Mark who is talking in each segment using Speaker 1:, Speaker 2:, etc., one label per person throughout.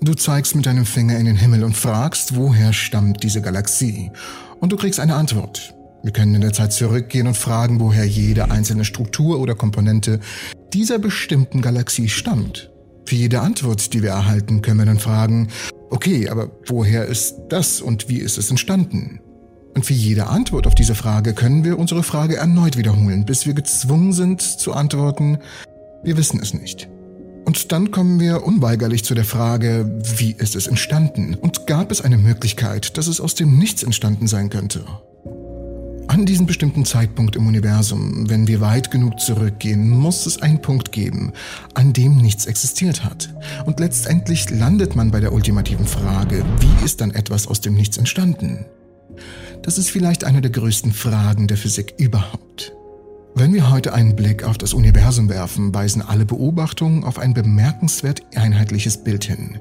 Speaker 1: Du zeigst mit deinem Finger in den Himmel und fragst, woher stammt diese Galaxie? Und du kriegst eine Antwort. Wir können in der Zeit zurückgehen und fragen, woher jede einzelne Struktur oder Komponente dieser bestimmten Galaxie stammt. Für jede Antwort, die wir erhalten, können wir dann fragen, okay, aber woher ist das und wie ist es entstanden? Und für jede Antwort auf diese Frage können wir unsere Frage erneut wiederholen, bis wir gezwungen sind zu antworten, wir wissen es nicht. Und dann kommen wir unweigerlich zu der Frage, wie ist es entstanden? Und gab es eine Möglichkeit, dass es aus dem Nichts entstanden sein könnte? An diesem bestimmten Zeitpunkt im Universum, wenn wir weit genug zurückgehen, muss es einen Punkt geben, an dem nichts existiert hat. Und letztendlich landet man bei der ultimativen Frage, wie ist dann etwas aus dem Nichts entstanden? Das ist vielleicht eine der größten Fragen der Physik überhaupt. Wenn wir heute einen Blick auf das Universum werfen, weisen alle Beobachtungen auf ein bemerkenswert einheitliches Bild hin.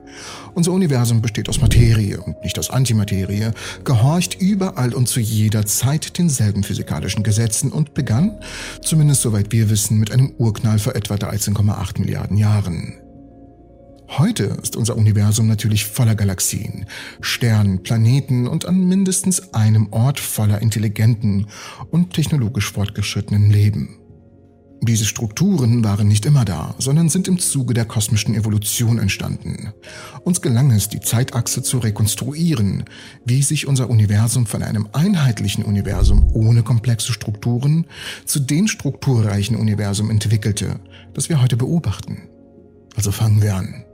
Speaker 1: Unser Universum besteht aus Materie und nicht aus Antimaterie, gehorcht überall und zu jeder Zeit denselben physikalischen Gesetzen und begann, zumindest soweit wir wissen, mit einem Urknall vor etwa 13,8 Milliarden Jahren. Heute ist unser Universum natürlich voller Galaxien, Sternen, Planeten und an mindestens einem Ort voller intelligenten und technologisch fortgeschrittenen Leben. Diese Strukturen waren nicht immer da, sondern sind im Zuge der kosmischen Evolution entstanden. Uns gelang es, die Zeitachse zu rekonstruieren, wie sich unser Universum von einem einheitlichen Universum ohne komplexe Strukturen zu dem strukturreichen Universum entwickelte, das wir heute beobachten. Also fangen wir an.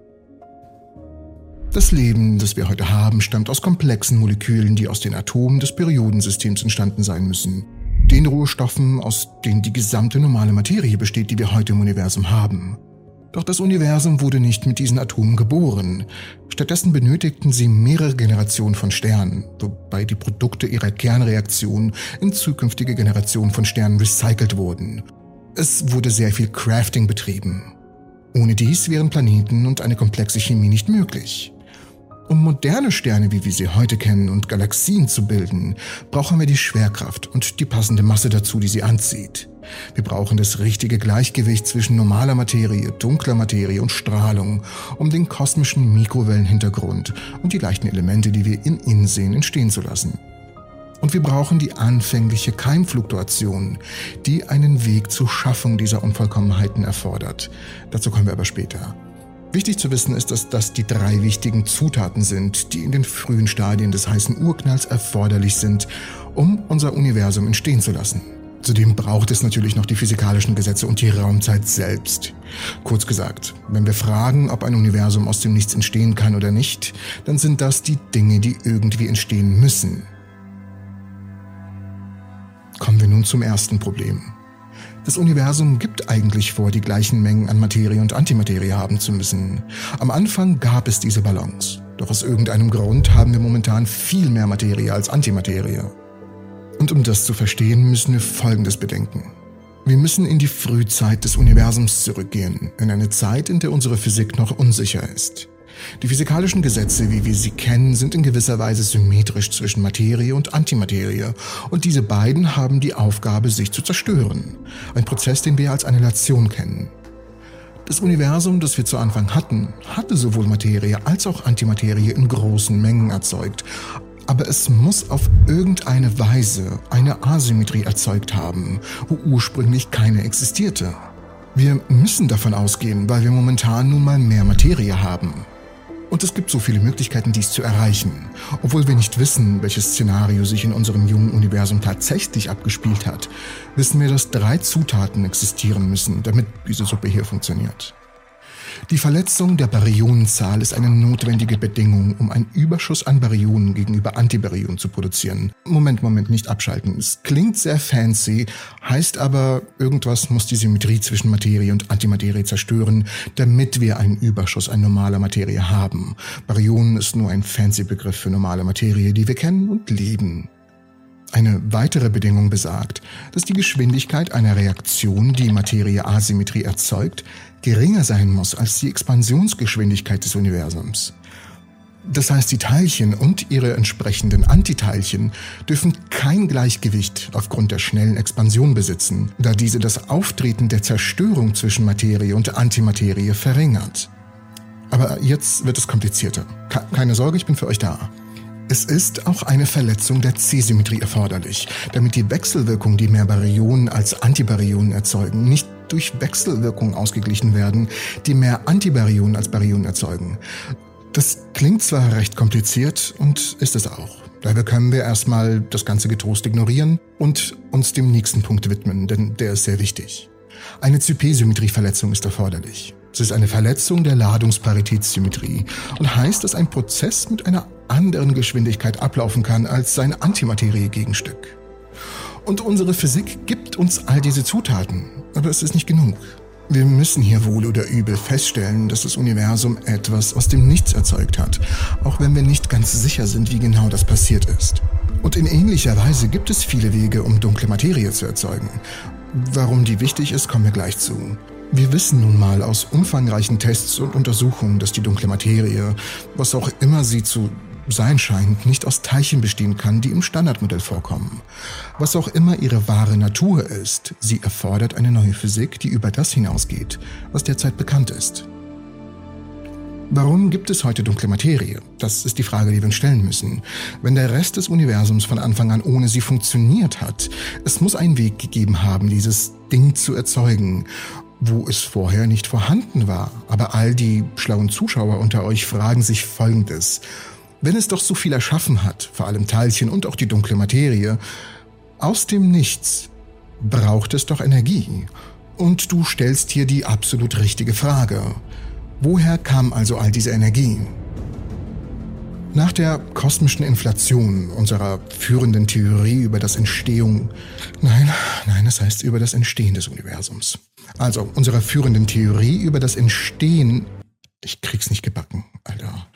Speaker 1: Das Leben, das wir heute haben, stammt aus komplexen Molekülen, die aus den Atomen des Periodensystems entstanden sein müssen. Den Rohstoffen, aus denen die gesamte normale Materie besteht, die wir heute im Universum haben. Doch das Universum wurde nicht mit diesen Atomen geboren. Stattdessen benötigten sie mehrere Generationen von Sternen, wobei die Produkte ihrer Kernreaktion in zukünftige Generationen von Sternen recycelt wurden. Es wurde sehr viel Crafting betrieben. Ohne dies wären Planeten und eine komplexe Chemie nicht möglich. Um moderne Sterne, wie wir sie heute kennen, und Galaxien zu bilden, brauchen wir die Schwerkraft und die passende Masse dazu, die sie anzieht. Wir brauchen das richtige Gleichgewicht zwischen normaler Materie, dunkler Materie und Strahlung, um den kosmischen Mikrowellenhintergrund und die leichten Elemente, die wir in ihnen sehen, entstehen zu lassen. Und wir brauchen die anfängliche Keimfluktuation, die einen Weg zur Schaffung dieser Unvollkommenheiten erfordert. Dazu kommen wir aber später. Wichtig zu wissen ist, dass das die drei wichtigen Zutaten sind, die in den frühen Stadien des heißen Urknalls erforderlich sind, um unser Universum entstehen zu lassen. Zudem braucht es natürlich noch die physikalischen Gesetze und die Raumzeit selbst. Kurz gesagt, wenn wir fragen, ob ein Universum aus dem Nichts entstehen kann oder nicht, dann sind das die Dinge, die irgendwie entstehen müssen. Kommen wir nun zum ersten Problem. Das Universum gibt eigentlich vor, die gleichen Mengen an Materie und Antimaterie haben zu müssen. Am Anfang gab es diese Balance. Doch aus irgendeinem Grund haben wir momentan viel mehr Materie als Antimaterie. Und um das zu verstehen, müssen wir Folgendes bedenken. Wir müssen in die Frühzeit des Universums zurückgehen, in eine Zeit, in der unsere Physik noch unsicher ist. Die physikalischen Gesetze, wie wir sie kennen, sind in gewisser Weise symmetrisch zwischen Materie und Antimaterie und diese beiden haben die Aufgabe, sich zu zerstören. Ein Prozess, den wir als Annihilation kennen. Das Universum, das wir zu Anfang hatten, hatte sowohl Materie als auch Antimaterie in großen Mengen erzeugt, aber es muss auf irgendeine Weise eine Asymmetrie erzeugt haben, wo ursprünglich keine existierte. Wir müssen davon ausgehen, weil wir momentan nun mal mehr Materie haben. Und es gibt so viele Möglichkeiten, dies zu erreichen. Obwohl wir nicht wissen, welches Szenario sich in unserem jungen Universum tatsächlich abgespielt hat, wissen wir, dass drei Zutaten existieren müssen, damit diese Suppe hier funktioniert. Die Verletzung der Baryonenzahl ist eine notwendige Bedingung, um einen Überschuss an Baryonen gegenüber Antibaryonen zu produzieren. Moment, Moment, nicht abschalten. Es klingt sehr fancy, heißt aber, irgendwas muss die Symmetrie zwischen Materie und Antimaterie zerstören, damit wir einen Überschuss an normaler Materie haben. Baryonen ist nur ein fancy Begriff für normale Materie, die wir kennen und lieben. Eine weitere Bedingung besagt, dass die Geschwindigkeit einer Reaktion, die Materie-Asymmetrie erzeugt, geringer sein muss als die Expansionsgeschwindigkeit des Universums. Das heißt, die Teilchen und ihre entsprechenden Antiteilchen dürfen kein Gleichgewicht aufgrund der schnellen Expansion besitzen, da diese das Auftreten der Zerstörung zwischen Materie und Antimaterie verringert. Aber jetzt wird es komplizierter. Keine Sorge, ich bin für euch da. Es ist auch eine Verletzung der C-Symmetrie erforderlich, damit die Wechselwirkung, die mehr Baryonen als Antibaryonen erzeugen, nicht durch Wechselwirkung ausgeglichen werden, die mehr Antibaryonen als Baryonen erzeugen. Das klingt zwar recht kompliziert und ist es auch. Daher können wir erstmal das Ganze getrost ignorieren und uns dem nächsten Punkt widmen, denn der ist sehr wichtig. Eine Zypé-Symmetrieverletzung ist erforderlich. Es ist eine Verletzung der Ladungsparitätssymmetrie und heißt, dass ein Prozess mit einer anderen Geschwindigkeit ablaufen kann als sein Antimaterie-Gegenstück. Und unsere Physik gibt uns all diese Zutaten, aber es ist nicht genug. Wir müssen hier wohl oder übel feststellen, dass das Universum etwas aus dem Nichts erzeugt hat, auch wenn wir nicht ganz sicher sind, wie genau das passiert ist. Und in ähnlicher Weise gibt es viele Wege, um dunkle Materie zu erzeugen. Warum die wichtig ist, kommen wir gleich zu. Wir wissen nun mal aus umfangreichen Tests und Untersuchungen, dass die dunkle Materie, was auch immer sie zu sein scheint, nicht aus Teilchen bestehen kann, die im Standardmodell vorkommen. Was auch immer ihre wahre Natur ist, sie erfordert eine neue Physik, die über das hinausgeht, was derzeit bekannt ist. Warum gibt es heute dunkle Materie? Das ist die Frage, die wir uns stellen müssen. Wenn der Rest des Universums von Anfang an ohne sie funktioniert hat, es muss einen Weg gegeben haben, dieses Ding zu erzeugen wo es vorher nicht vorhanden war. Aber all die schlauen Zuschauer unter euch fragen sich Folgendes. Wenn es doch so viel erschaffen hat, vor allem Teilchen und auch die dunkle Materie, aus dem Nichts braucht es doch Energie. Und du stellst hier die absolut richtige Frage. Woher kam also all diese Energie? Nach der kosmischen Inflation unserer führenden Theorie über das Entstehung, nein, nein, das heißt über das Entstehen des Universums. Also unserer führenden Theorie über das Entstehen, ich krieg's nicht gebacken, Alter.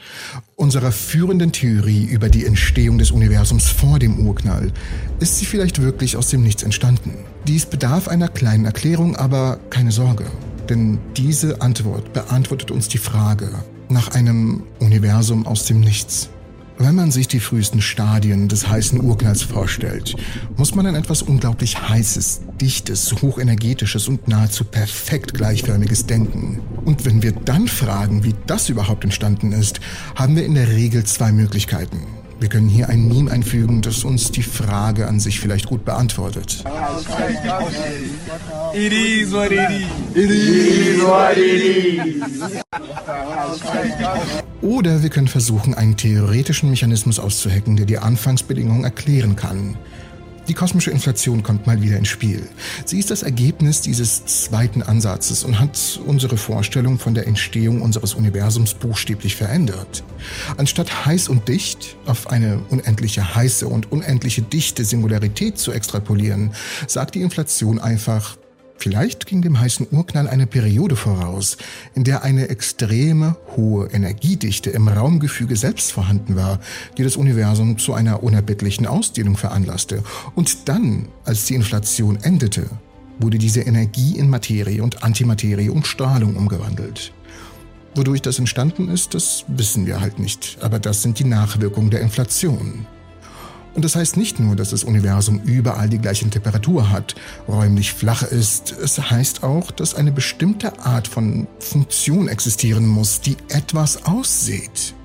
Speaker 1: Unserer führenden Theorie über die Entstehung des Universums vor dem Urknall ist sie vielleicht wirklich aus dem Nichts entstanden. Dies bedarf einer kleinen Erklärung, aber keine Sorge, denn diese Antwort beantwortet uns die Frage, nach einem Universum aus dem Nichts. Wenn man sich die frühesten Stadien des heißen Urknalls vorstellt, muss man an etwas unglaublich Heißes, Dichtes, Hochenergetisches und nahezu perfekt gleichförmiges denken. Und wenn wir dann fragen, wie das überhaupt entstanden ist, haben wir in der Regel zwei Möglichkeiten. Wir können hier ein Meme einfügen, das uns die Frage an sich vielleicht gut beantwortet. Oder wir können versuchen, einen theoretischen Mechanismus auszuhacken, der die Anfangsbedingungen erklären kann. Die kosmische Inflation kommt mal wieder ins Spiel. Sie ist das Ergebnis dieses zweiten Ansatzes und hat unsere Vorstellung von der Entstehung unseres Universums buchstäblich verändert. Anstatt heiß und dicht auf eine unendliche heiße und unendliche dichte Singularität zu extrapolieren, sagt die Inflation einfach, Vielleicht ging dem heißen Urknall eine Periode voraus, in der eine extreme hohe Energiedichte im Raumgefüge selbst vorhanden war, die das Universum zu einer unerbittlichen Ausdehnung veranlasste. Und dann, als die Inflation endete, wurde diese Energie in Materie und Antimaterie und Strahlung umgewandelt. Wodurch das entstanden ist, das wissen wir halt nicht, aber das sind die Nachwirkungen der Inflation. Und das heißt nicht nur, dass das Universum überall die gleiche Temperatur hat, räumlich flach ist, es heißt auch, dass eine bestimmte Art von Funktion existieren muss, die etwas aussieht.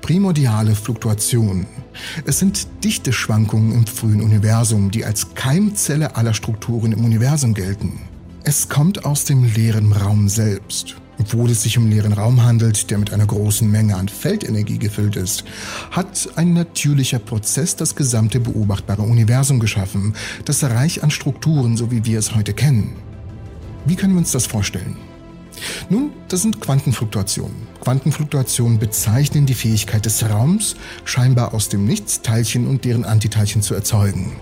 Speaker 1: Primordiale Fluktuation. Es sind dichte Schwankungen im frühen Universum, die als Keimzelle aller Strukturen im Universum gelten. Es kommt aus dem leeren Raum selbst. Obwohl es sich um leeren Raum handelt, der mit einer großen Menge an Feldenergie gefüllt ist, hat ein natürlicher Prozess das gesamte beobachtbare Universum geschaffen, das reich an Strukturen, so wie wir es heute kennen. Wie können wir uns das vorstellen? Nun, das sind Quantenfluktuationen. Quantenfluktuationen bezeichnen die Fähigkeit des Raums, scheinbar aus dem Nichts Teilchen und deren Antiteilchen zu erzeugen.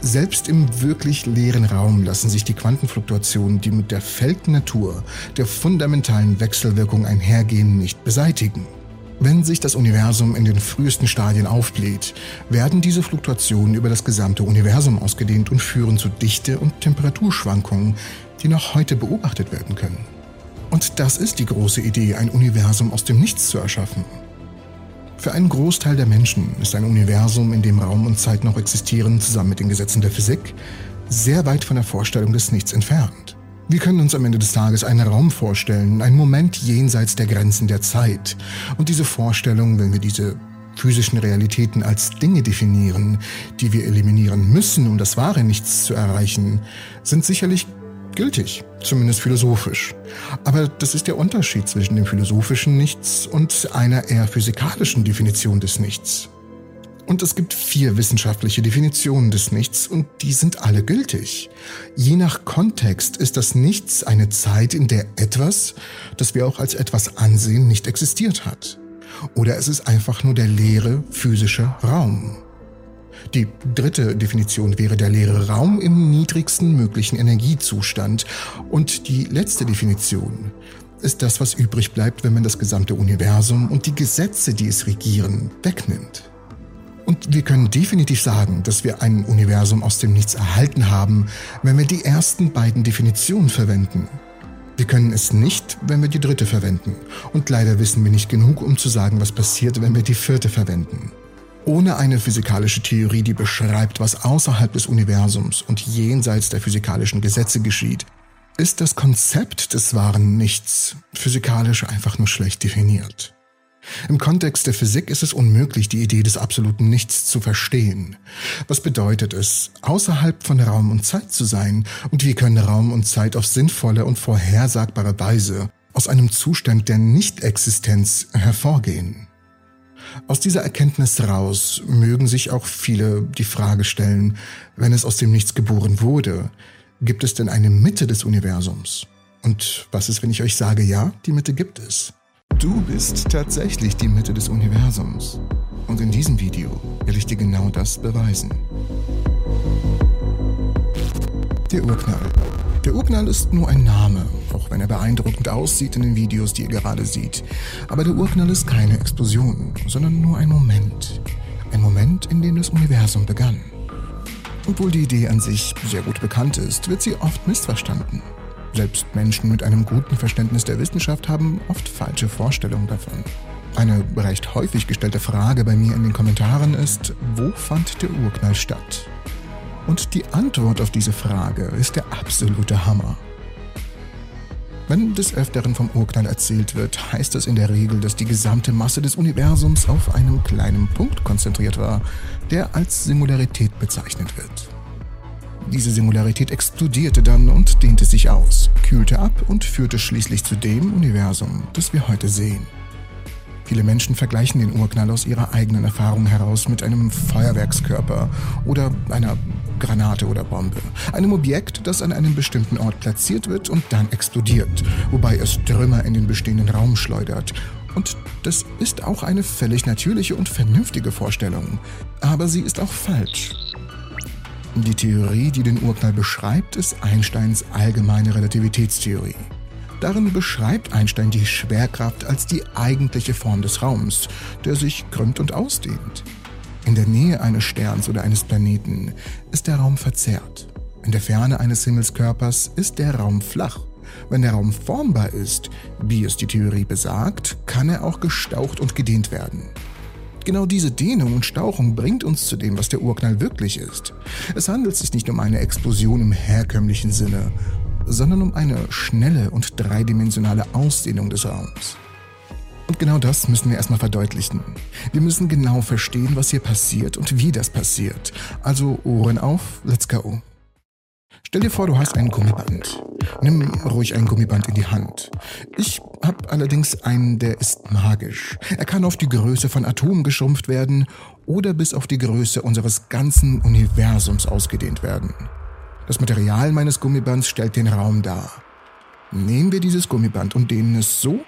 Speaker 1: Selbst im wirklich leeren Raum lassen sich die Quantenfluktuationen, die mit der Feldnatur der fundamentalen Wechselwirkung einhergehen, nicht beseitigen. Wenn sich das Universum in den frühesten Stadien aufbläht, werden diese Fluktuationen über das gesamte Universum ausgedehnt und führen zu Dichte- und Temperaturschwankungen, die noch heute beobachtet werden können. Und das ist die große Idee, ein Universum aus dem Nichts zu erschaffen. Für einen Großteil der Menschen ist ein Universum, in dem Raum und Zeit noch existieren, zusammen mit den Gesetzen der Physik, sehr weit von der Vorstellung des Nichts entfernt. Wir können uns am Ende des Tages einen Raum vorstellen, einen Moment jenseits der Grenzen der Zeit. Und diese Vorstellung, wenn wir diese physischen Realitäten als Dinge definieren, die wir eliminieren müssen, um das wahre Nichts zu erreichen, sind sicherlich gültig, zumindest philosophisch. Aber das ist der Unterschied zwischen dem philosophischen Nichts und einer eher physikalischen Definition des Nichts. Und es gibt vier wissenschaftliche Definitionen des Nichts und die sind alle gültig. Je nach Kontext ist das Nichts eine Zeit, in der etwas, das wir auch als etwas ansehen, nicht existiert hat. Oder es ist einfach nur der leere physische Raum. Die dritte Definition wäre der leere Raum im niedrigsten möglichen Energiezustand. Und die letzte Definition ist das, was übrig bleibt, wenn man das gesamte Universum und die Gesetze, die es regieren, wegnimmt. Und wir können definitiv sagen, dass wir ein Universum aus dem Nichts erhalten haben, wenn wir die ersten beiden Definitionen verwenden. Wir können es nicht, wenn wir die dritte verwenden. Und leider wissen wir nicht genug, um zu sagen, was passiert, wenn wir die vierte verwenden. Ohne eine physikalische Theorie, die beschreibt, was außerhalb des Universums und jenseits der physikalischen Gesetze geschieht, ist das Konzept des wahren Nichts physikalisch einfach nur schlecht definiert. Im Kontext der Physik ist es unmöglich, die Idee des absoluten Nichts zu verstehen. Was bedeutet es, außerhalb von Raum und Zeit zu sein? Und wie können Raum und Zeit auf sinnvolle und vorhersagbare Weise aus einem Zustand der Nichtexistenz hervorgehen? Aus dieser Erkenntnis raus mögen sich auch viele die Frage stellen, wenn es aus dem Nichts geboren wurde, gibt es denn eine Mitte des Universums? Und was ist, wenn ich euch sage, ja, die Mitte gibt es? Du bist tatsächlich die Mitte des Universums. Und in diesem Video will ich dir genau das beweisen. Der Urknall. Der Urknall ist nur ein Name, auch wenn er beeindruckend aussieht in den Videos, die ihr gerade seht. Aber der Urknall ist keine Explosion, sondern nur ein Moment. Ein Moment, in dem das Universum begann. Obwohl die Idee an sich sehr gut bekannt ist, wird sie oft missverstanden. Selbst Menschen mit einem guten Verständnis der Wissenschaft haben oft falsche Vorstellungen davon. Eine recht häufig gestellte Frage bei mir in den Kommentaren ist, wo fand der Urknall statt? Und die Antwort auf diese Frage ist der absolute Hammer. Wenn des Öfteren vom Urknall erzählt wird, heißt das in der Regel, dass die gesamte Masse des Universums auf einem kleinen Punkt konzentriert war, der als Singularität bezeichnet wird. Diese Singularität explodierte dann und dehnte sich aus, kühlte ab und führte schließlich zu dem Universum, das wir heute sehen. Viele Menschen vergleichen den Urknall aus ihrer eigenen Erfahrung heraus mit einem Feuerwerkskörper oder einer Granate oder Bombe. Einem Objekt, das an einem bestimmten Ort platziert wird und dann explodiert, wobei es Trümmer in den bestehenden Raum schleudert. Und das ist auch eine völlig natürliche und vernünftige Vorstellung. Aber sie ist auch falsch. Die Theorie, die den Urknall beschreibt, ist Einsteins allgemeine Relativitätstheorie. Darin beschreibt Einstein die Schwerkraft als die eigentliche Form des Raums, der sich krümmt und ausdehnt. In der Nähe eines Sterns oder eines Planeten ist der Raum verzerrt. In der Ferne eines Himmelskörpers ist der Raum flach. Wenn der Raum formbar ist, wie es die Theorie besagt, kann er auch gestaucht und gedehnt werden. Genau diese Dehnung und Stauchung bringt uns zu dem, was der Urknall wirklich ist. Es handelt sich nicht um eine Explosion im herkömmlichen Sinne, sondern um eine schnelle und dreidimensionale Ausdehnung des Raums. Und genau das müssen wir erstmal verdeutlichen. Wir müssen genau verstehen, was hier passiert und wie das passiert. Also Ohren auf, let's go. Stell dir vor, du hast ein Gummiband. Nimm ruhig ein Gummiband in die Hand. Ich habe allerdings einen, der ist magisch. Er kann auf die Größe von Atomen geschrumpft werden oder bis auf die Größe unseres ganzen Universums ausgedehnt werden. Das Material meines Gummibands stellt den Raum dar. Nehmen wir dieses Gummiband und dehnen es so,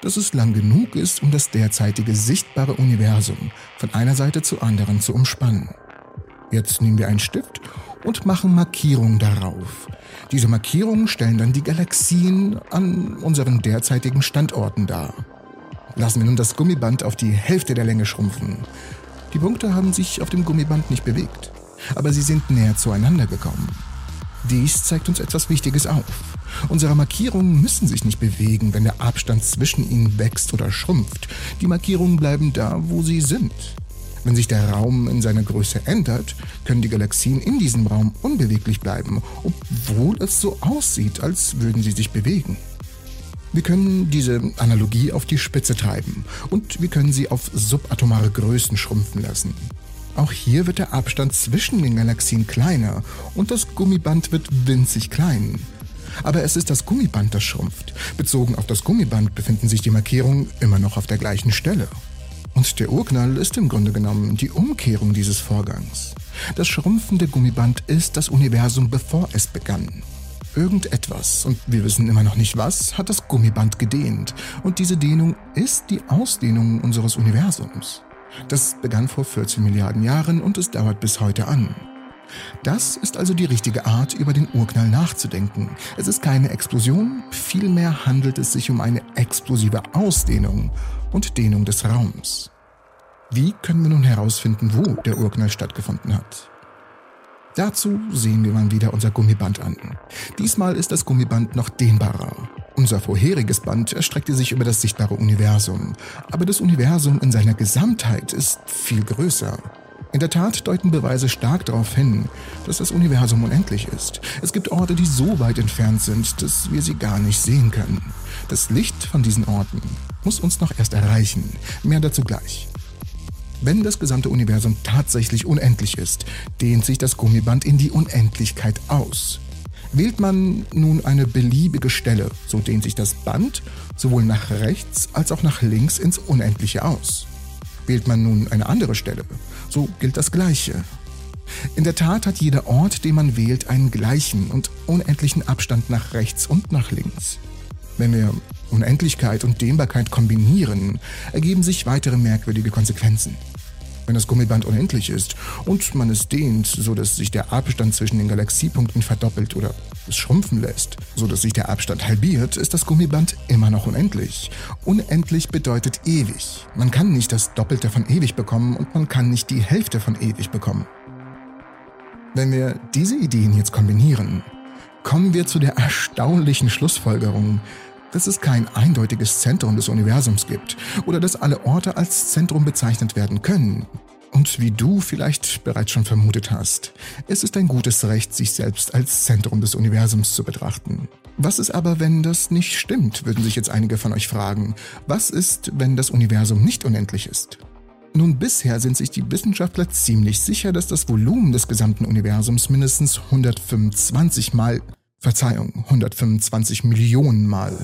Speaker 1: dass es lang genug ist, um das derzeitige sichtbare Universum von einer Seite zur anderen zu umspannen. Jetzt nehmen wir einen Stift und machen Markierungen darauf. Diese Markierungen stellen dann die Galaxien an unseren derzeitigen Standorten dar. Lassen wir nun das Gummiband auf die Hälfte der Länge schrumpfen. Die Punkte haben sich auf dem Gummiband nicht bewegt, aber sie sind näher zueinander gekommen. Dies zeigt uns etwas Wichtiges auf. Unsere Markierungen müssen sich nicht bewegen, wenn der Abstand zwischen ihnen wächst oder schrumpft. Die Markierungen bleiben da, wo sie sind. Wenn sich der Raum in seiner Größe ändert, können die Galaxien in diesem Raum unbeweglich bleiben, obwohl es so aussieht, als würden sie sich bewegen. Wir können diese Analogie auf die Spitze treiben und wir können sie auf subatomare Größen schrumpfen lassen. Auch hier wird der Abstand zwischen den Galaxien kleiner und das Gummiband wird winzig klein. Aber es ist das Gummiband, das schrumpft. Bezogen auf das Gummiband befinden sich die Markierungen immer noch auf der gleichen Stelle. Und der Urknall ist im Grunde genommen die Umkehrung dieses Vorgangs. Das schrumpfende Gummiband ist das Universum, bevor es begann. Irgendetwas, und wir wissen immer noch nicht was, hat das Gummiband gedehnt. Und diese Dehnung ist die Ausdehnung unseres Universums. Das begann vor 14 Milliarden Jahren und es dauert bis heute an. Das ist also die richtige Art, über den Urknall nachzudenken. Es ist keine Explosion, vielmehr handelt es sich um eine explosive Ausdehnung und Dehnung des Raums. Wie können wir nun herausfinden, wo der Urknall stattgefunden hat? Dazu sehen wir mal wieder unser Gummiband an. Diesmal ist das Gummiband noch dehnbarer. Unser vorheriges Band erstreckte sich über das sichtbare Universum, aber das Universum in seiner Gesamtheit ist viel größer. In der Tat deuten Beweise stark darauf hin, dass das Universum unendlich ist. Es gibt Orte, die so weit entfernt sind, dass wir sie gar nicht sehen können. Das Licht von diesen Orten muss uns noch erst erreichen. Mehr dazu gleich. Wenn das gesamte Universum tatsächlich unendlich ist, dehnt sich das Gummiband in die Unendlichkeit aus. Wählt man nun eine beliebige Stelle, so dehnt sich das Band sowohl nach rechts als auch nach links ins Unendliche aus. Wählt man nun eine andere Stelle, so gilt das Gleiche. In der Tat hat jeder Ort, den man wählt, einen gleichen und unendlichen Abstand nach rechts und nach links. Wenn wir Unendlichkeit und Dehnbarkeit kombinieren, ergeben sich weitere merkwürdige Konsequenzen. Wenn das Gummiband unendlich ist und man es dehnt, so dass sich der Abstand zwischen den Galaxiepunkten verdoppelt oder es schrumpfen lässt, so dass sich der Abstand halbiert, ist das Gummiband immer noch unendlich. Unendlich bedeutet ewig. Man kann nicht das Doppelte von ewig bekommen und man kann nicht die Hälfte von ewig bekommen. Wenn wir diese Ideen jetzt kombinieren, kommen wir zu der erstaunlichen Schlussfolgerung, dass es kein eindeutiges Zentrum des Universums gibt oder dass alle Orte als Zentrum bezeichnet werden können. Und wie du vielleicht bereits schon vermutet hast, es ist ein gutes Recht, sich selbst als Zentrum des Universums zu betrachten. Was ist aber, wenn das nicht stimmt, würden sich jetzt einige von euch fragen. Was ist, wenn das Universum nicht unendlich ist? Nun, bisher sind sich die Wissenschaftler ziemlich sicher, dass das Volumen des gesamten Universums mindestens 125 mal Verzeihung, 125 Millionen Mal,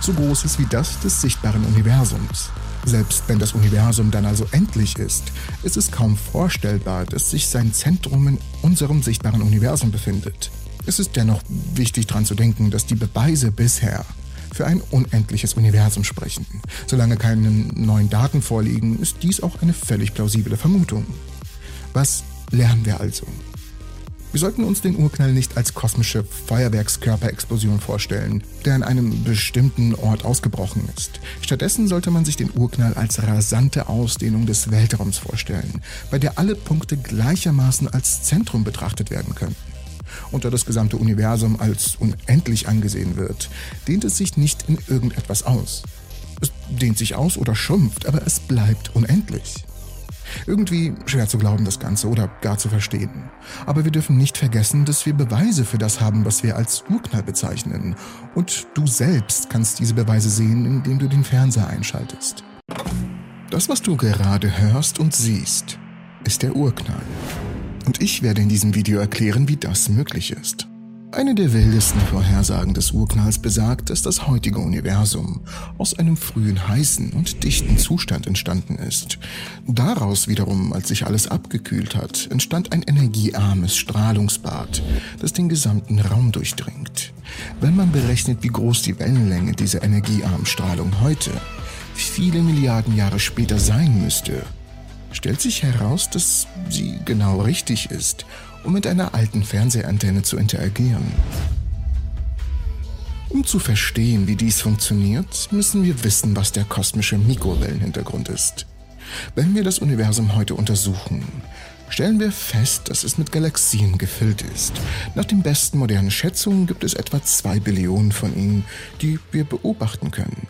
Speaker 1: so groß ist wie das des sichtbaren Universums. Selbst wenn das Universum dann also endlich ist, ist es kaum vorstellbar, dass sich sein Zentrum in unserem sichtbaren Universum befindet. Es ist dennoch wichtig daran zu denken, dass die Beweise bisher für ein unendliches Universum sprechen. Solange keine neuen Daten vorliegen, ist dies auch eine völlig plausible Vermutung. Was lernen wir also? Wir sollten uns den Urknall nicht als kosmische Feuerwerkskörperexplosion vorstellen, der an einem bestimmten Ort ausgebrochen ist. Stattdessen sollte man sich den Urknall als rasante Ausdehnung des Weltraums vorstellen, bei der alle Punkte gleichermaßen als Zentrum betrachtet werden könnten. Und da das gesamte Universum als unendlich angesehen wird, dehnt es sich nicht in irgendetwas aus. Es dehnt sich aus oder schrumpft, aber es bleibt unendlich. Irgendwie schwer zu glauben das Ganze oder gar zu verstehen. Aber wir dürfen nicht vergessen, dass wir Beweise für das haben, was wir als Urknall bezeichnen. Und du selbst kannst diese Beweise sehen, indem du den Fernseher einschaltest. Das, was du gerade hörst und siehst, ist der Urknall. Und ich werde in diesem Video erklären, wie das möglich ist. Eine der wildesten Vorhersagen des Urknalls besagt, dass das heutige Universum aus einem frühen heißen und dichten Zustand entstanden ist. Daraus wiederum, als sich alles abgekühlt hat, entstand ein energiearmes Strahlungsbad, das den gesamten Raum durchdringt. Wenn man berechnet, wie groß die Wellenlänge dieser energiearmen Strahlung heute, viele Milliarden Jahre später sein müsste, stellt sich heraus, dass sie genau richtig ist um mit einer alten Fernsehantenne zu interagieren. Um zu verstehen, wie dies funktioniert, müssen wir wissen, was der kosmische Mikrowellenhintergrund ist. Wenn wir das Universum heute untersuchen, stellen wir fest, dass es mit Galaxien gefüllt ist. Nach den besten modernen Schätzungen gibt es etwa zwei Billionen von ihnen, die wir beobachten können.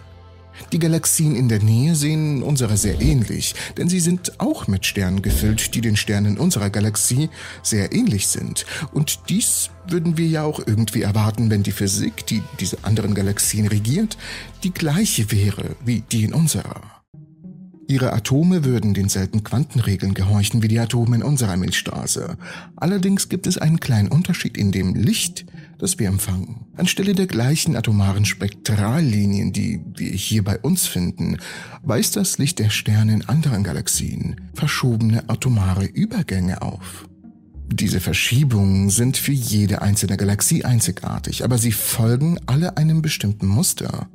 Speaker 1: Die Galaxien in der Nähe sehen unserer sehr ähnlich, denn sie sind auch mit Sternen gefüllt, die den Sternen unserer Galaxie sehr ähnlich sind. Und dies würden wir ja auch irgendwie erwarten, wenn die Physik, die diese anderen Galaxien regiert, die gleiche wäre wie die in unserer. Ihre Atome würden denselben Quantenregeln gehorchen wie die Atome in unserer Milchstraße. Allerdings gibt es einen kleinen Unterschied in dem Licht, das wir empfangen. Anstelle der gleichen atomaren Spektrallinien, die wir hier bei uns finden, weist das Licht der Sterne in anderen Galaxien verschobene atomare Übergänge auf. Diese Verschiebungen sind für jede einzelne Galaxie einzigartig, aber sie folgen alle einem bestimmten Muster.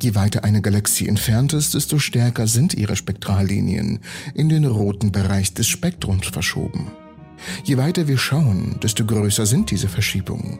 Speaker 1: Je weiter eine Galaxie entfernt ist, desto stärker sind ihre Spektrallinien in den roten Bereich des Spektrums verschoben. Je weiter wir schauen, desto größer sind diese Verschiebungen.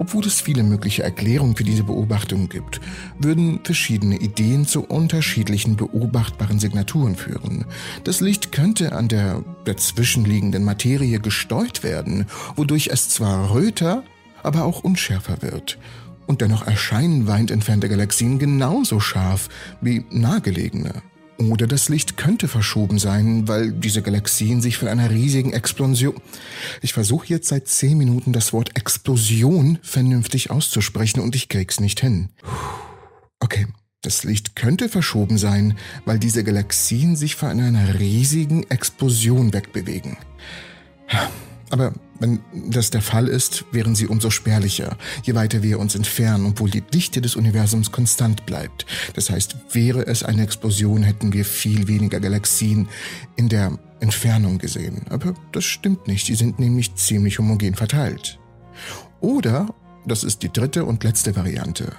Speaker 1: Obwohl es viele mögliche Erklärungen für diese Beobachtung gibt, würden verschiedene Ideen zu unterschiedlichen beobachtbaren Signaturen führen. Das Licht könnte an der dazwischenliegenden Materie gesteuert werden, wodurch es zwar röter, aber auch unschärfer wird und dennoch erscheinen weit entfernte Galaxien genauso scharf wie nahegelegene. Oder das Licht könnte verschoben sein, weil diese Galaxien sich von einer riesigen Explosion... Ich versuche jetzt seit zehn Minuten das Wort Explosion vernünftig auszusprechen und ich krieg's nicht hin. Okay, das Licht könnte verschoben sein, weil diese Galaxien sich von einer riesigen Explosion wegbewegen. Aber wenn das der Fall ist, wären sie umso spärlicher, je weiter wir uns entfernen, obwohl die Dichte des Universums konstant bleibt. Das heißt, wäre es eine Explosion, hätten wir viel weniger Galaxien in der Entfernung gesehen. Aber das stimmt nicht, sie sind nämlich ziemlich homogen verteilt. Oder, das ist die dritte und letzte Variante,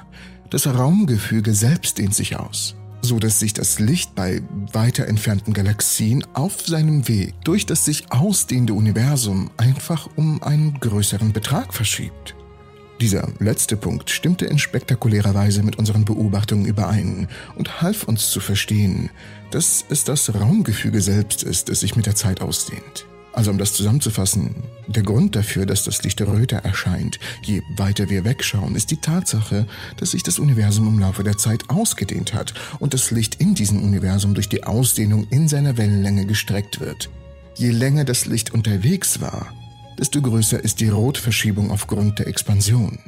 Speaker 1: das Raumgefüge selbst dehnt sich aus so dass sich das Licht bei weiter entfernten Galaxien auf seinem Weg durch das sich ausdehnende Universum einfach um einen größeren Betrag verschiebt. Dieser letzte Punkt stimmte in spektakulärer Weise mit unseren Beobachtungen überein und half uns zu verstehen, dass es das Raumgefüge selbst ist, das sich mit der Zeit ausdehnt. Also um das zusammenzufassen, der Grund dafür, dass das Licht röter erscheint, je weiter wir wegschauen, ist die Tatsache, dass sich das Universum im Laufe der Zeit ausgedehnt hat und das Licht in diesem Universum durch die Ausdehnung in seiner Wellenlänge gestreckt wird. Je länger das Licht unterwegs war, desto größer ist die Rotverschiebung aufgrund der Expansion.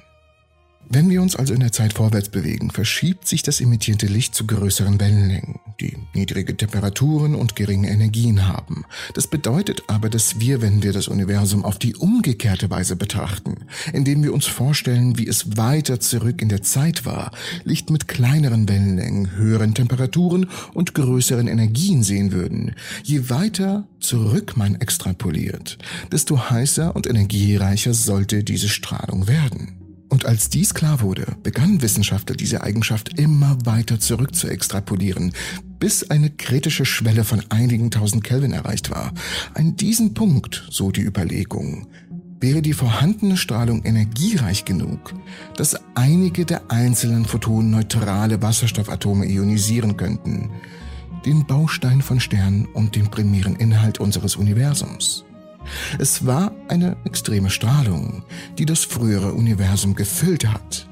Speaker 1: Wenn wir uns also in der Zeit vorwärts bewegen, verschiebt sich das emittierte Licht zu größeren Wellenlängen, die niedrige Temperaturen und geringe Energien haben. Das bedeutet aber, dass wir, wenn wir das Universum auf die umgekehrte Weise betrachten, indem wir uns vorstellen, wie es weiter zurück in der Zeit war, Licht mit kleineren Wellenlängen, höheren Temperaturen und größeren Energien sehen würden, je weiter zurück man extrapoliert, desto heißer und energiereicher sollte diese Strahlung werden. Und als dies klar wurde, begannen Wissenschaftler diese Eigenschaft immer weiter zurück zu extrapolieren, bis eine kritische Schwelle von einigen tausend Kelvin erreicht war. An diesem Punkt, so die Überlegung, wäre die vorhandene Strahlung energiereich genug, dass einige der einzelnen Photonen neutrale Wasserstoffatome ionisieren könnten, den Baustein von Sternen und dem primären Inhalt unseres Universums. Es war eine extreme Strahlung, die das frühere Universum gefüllt hat.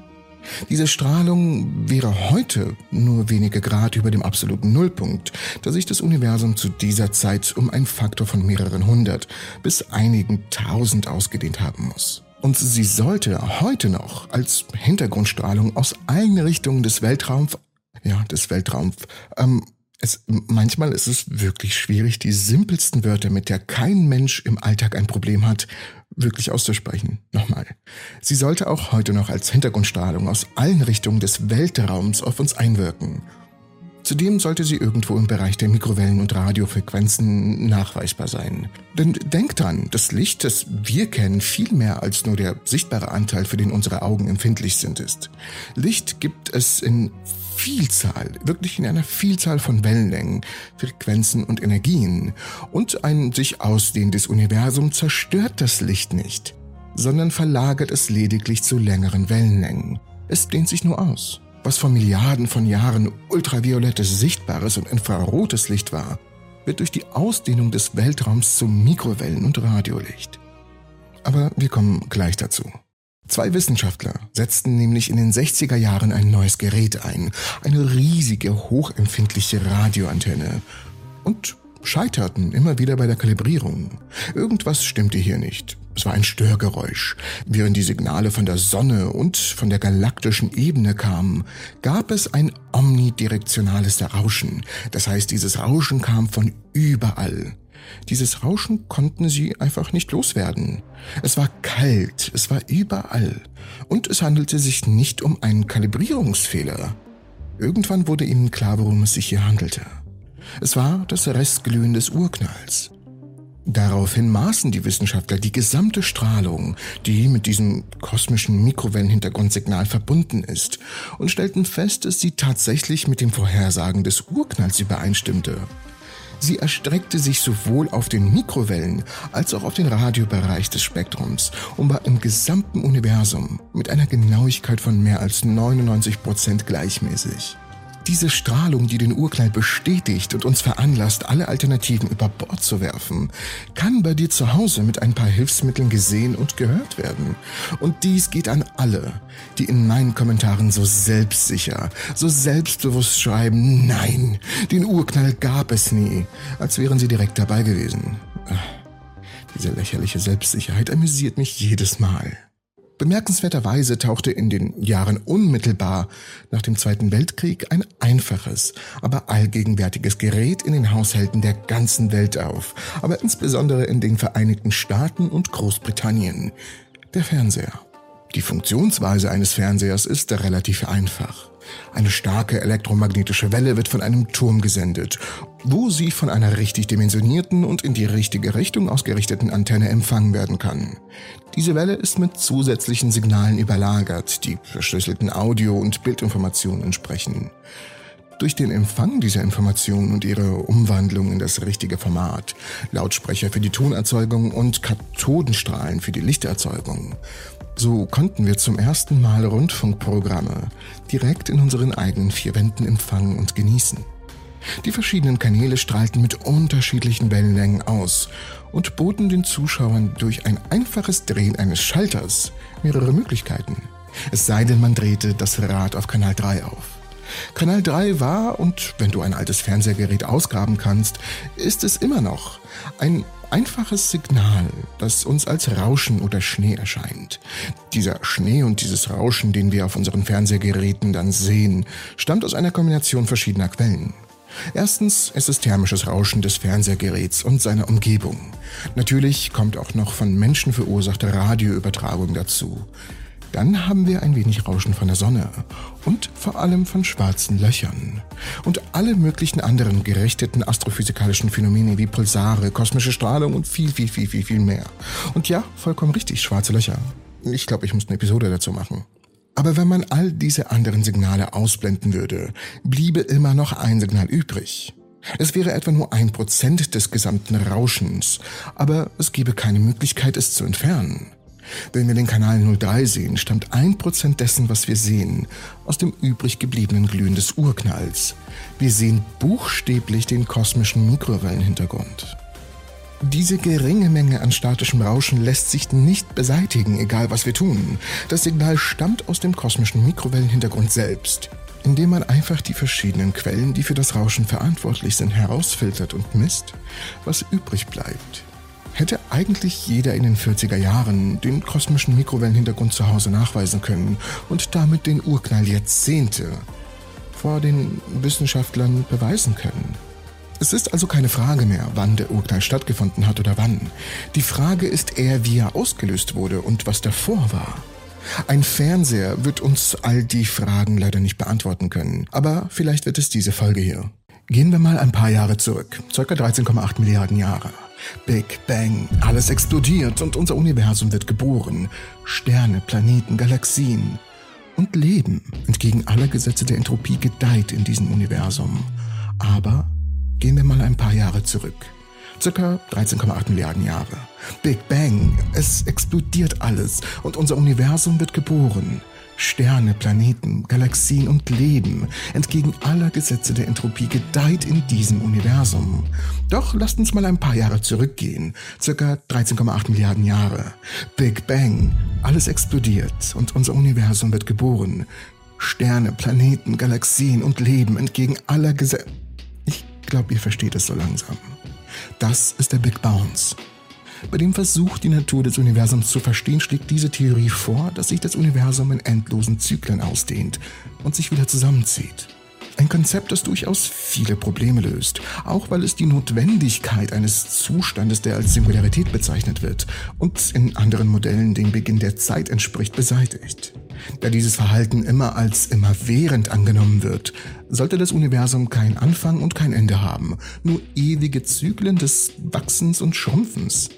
Speaker 1: Diese Strahlung wäre heute nur wenige Grad über dem absoluten Nullpunkt, da sich das Universum zu dieser Zeit um einen Faktor von mehreren hundert bis einigen tausend ausgedehnt haben muss. Und sie sollte heute noch als Hintergrundstrahlung aus allen Richtungen des Weltraums, ja, des Weltraums, ähm, es, manchmal ist es wirklich schwierig, die simpelsten Wörter, mit der kein Mensch im Alltag ein Problem hat, wirklich auszusprechen. Nochmal. Sie sollte auch heute noch als Hintergrundstrahlung aus allen Richtungen des Weltraums auf uns einwirken. Zudem sollte sie irgendwo im Bereich der Mikrowellen- und Radiofrequenzen nachweisbar sein. Denn denkt dran, das Licht, das wir kennen, viel mehr als nur der sichtbare Anteil, für den unsere Augen empfindlich sind, ist. Licht gibt es in Vielzahl, wirklich in einer Vielzahl von Wellenlängen, Frequenzen und Energien. Und ein sich ausdehnendes Universum zerstört das Licht nicht, sondern verlagert es lediglich zu längeren Wellenlängen. Es dehnt sich nur aus. Was vor Milliarden von Jahren ultraviolettes, sichtbares und infrarotes Licht war, wird durch die Ausdehnung des Weltraums zu Mikrowellen und Radiolicht. Aber wir kommen gleich dazu. Zwei Wissenschaftler setzten nämlich in den 60er Jahren ein neues Gerät ein, eine riesige, hochempfindliche Radioantenne. Und scheiterten immer wieder bei der Kalibrierung. Irgendwas stimmte hier nicht. Es war ein Störgeräusch. Während die Signale von der Sonne und von der galaktischen Ebene kamen, gab es ein omnidirektionales Rauschen. Das heißt, dieses Rauschen kam von überall. Dieses Rauschen konnten sie einfach nicht loswerden. Es war kalt, es war überall. Und es handelte sich nicht um einen Kalibrierungsfehler. Irgendwann wurde ihnen klar, worum es sich hier handelte. Es war das Restglühen des Urknalls. Daraufhin maßen die Wissenschaftler die gesamte Strahlung, die mit diesem kosmischen Mikrowellenhintergrundsignal verbunden ist, und stellten fest, dass sie tatsächlich mit dem Vorhersagen des Urknalls übereinstimmte. Sie erstreckte sich sowohl auf den Mikrowellen als auch auf den Radiobereich des Spektrums und war im gesamten Universum mit einer Genauigkeit von mehr als 99 Prozent gleichmäßig. Diese Strahlung, die den Urknall bestätigt und uns veranlasst, alle Alternativen über Bord zu werfen, kann bei dir zu Hause mit ein paar Hilfsmitteln gesehen und gehört werden. Und dies geht an alle, die in meinen Kommentaren so selbstsicher, so selbstbewusst schreiben, nein, den Urknall gab es nie, als wären sie direkt dabei gewesen. Diese lächerliche Selbstsicherheit amüsiert mich jedes Mal. Bemerkenswerterweise tauchte in den Jahren unmittelbar nach dem Zweiten Weltkrieg ein einfaches, aber allgegenwärtiges Gerät in den Haushalten der ganzen Welt auf, aber insbesondere in den Vereinigten Staaten und Großbritannien, der Fernseher. Die Funktionsweise eines Fernsehers ist relativ einfach. Eine starke elektromagnetische Welle wird von einem Turm gesendet, wo sie von einer richtig dimensionierten und in die richtige Richtung ausgerichteten Antenne empfangen werden kann. Diese Welle ist mit zusätzlichen Signalen überlagert, die verschlüsselten Audio- und Bildinformationen entsprechen. Durch den Empfang dieser Informationen und ihre Umwandlung in das richtige Format, Lautsprecher für die Tonerzeugung und Kathodenstrahlen für die Lichterzeugung, so konnten wir zum ersten Mal Rundfunkprogramme direkt in unseren eigenen vier Wänden empfangen und genießen. Die verschiedenen Kanäle strahlten mit unterschiedlichen Wellenlängen aus und boten den Zuschauern durch ein einfaches Drehen eines Schalters mehrere Möglichkeiten. Es sei denn, man drehte das Rad auf Kanal 3 auf. Kanal 3 war, und wenn du ein altes Fernsehgerät ausgraben kannst, ist es immer noch ein einfaches Signal, das uns als Rauschen oder Schnee erscheint. Dieser Schnee und dieses Rauschen, den wir auf unseren Fernsehgeräten dann sehen, stammt aus einer Kombination verschiedener Quellen. Erstens ist es thermisches Rauschen des Fernsehgeräts und seiner Umgebung. Natürlich kommt auch noch von Menschen verursachte Radioübertragung dazu. Dann haben wir ein wenig Rauschen von der Sonne und vor allem von schwarzen Löchern. Und alle möglichen anderen gerichteten astrophysikalischen Phänomene wie Pulsare, kosmische Strahlung und viel, viel, viel, viel, viel mehr. Und ja, vollkommen richtig, schwarze Löcher. Ich glaube, ich muss eine Episode dazu machen. Aber wenn man all diese anderen Signale ausblenden würde, bliebe immer noch ein Signal übrig. Es wäre etwa nur ein Prozent des gesamten Rauschens, aber es gäbe keine Möglichkeit, es zu entfernen. Wenn wir den Kanal 03 sehen, stammt ein Prozent dessen, was wir sehen, aus dem übrig gebliebenen Glühen des Urknalls. Wir sehen buchstäblich den kosmischen Mikrowellenhintergrund. Diese geringe Menge an statischem Rauschen lässt sich nicht beseitigen, egal was wir tun. Das Signal stammt aus dem kosmischen Mikrowellenhintergrund selbst, indem man einfach die verschiedenen Quellen, die für das Rauschen verantwortlich sind, herausfiltert und misst, was übrig bleibt. Hätte eigentlich jeder in den 40er Jahren den kosmischen Mikrowellenhintergrund zu Hause nachweisen können und damit den Urknall Jahrzehnte vor den Wissenschaftlern beweisen können. Es ist also keine Frage mehr, wann der Urknall stattgefunden hat oder wann. Die Frage ist eher, wie er ausgelöst wurde und was davor war. Ein Fernseher wird uns all die Fragen leider nicht beantworten können, aber vielleicht wird es diese Folge hier. Gehen wir mal ein paar Jahre zurück, ca. 13,8 Milliarden Jahre. Big Bang, alles explodiert und unser Universum wird geboren. Sterne, Planeten, Galaxien. Und Leben, entgegen aller Gesetze der Entropie, gedeiht in diesem Universum. Aber Gehen wir mal ein paar Jahre zurück. Circa 13,8 Milliarden Jahre. Big Bang, es explodiert alles und unser Universum wird geboren. Sterne, Planeten, Galaxien und Leben entgegen aller Gesetze der Entropie gedeiht in diesem Universum. Doch lasst uns mal ein paar Jahre zurückgehen, circa 13,8 Milliarden Jahre. Big Bang, alles explodiert und unser Universum wird geboren. Sterne, Planeten, Galaxien und Leben entgegen aller Gesetze. Ich glaube, ihr versteht es so langsam. Das ist der Big Bounce. Bei dem Versuch, die Natur des Universums zu verstehen, schlägt diese Theorie vor, dass sich das Universum in endlosen Zyklen ausdehnt und sich wieder zusammenzieht. Ein Konzept, das durchaus viele Probleme löst, auch weil es die Notwendigkeit eines Zustandes, der als Singularität bezeichnet wird und in anderen Modellen dem Beginn der Zeit entspricht, beseitigt. Da dieses Verhalten immer als immerwährend angenommen wird, sollte das Universum kein Anfang und kein Ende haben, nur ewige Zyklen des Wachsens und Schrumpfens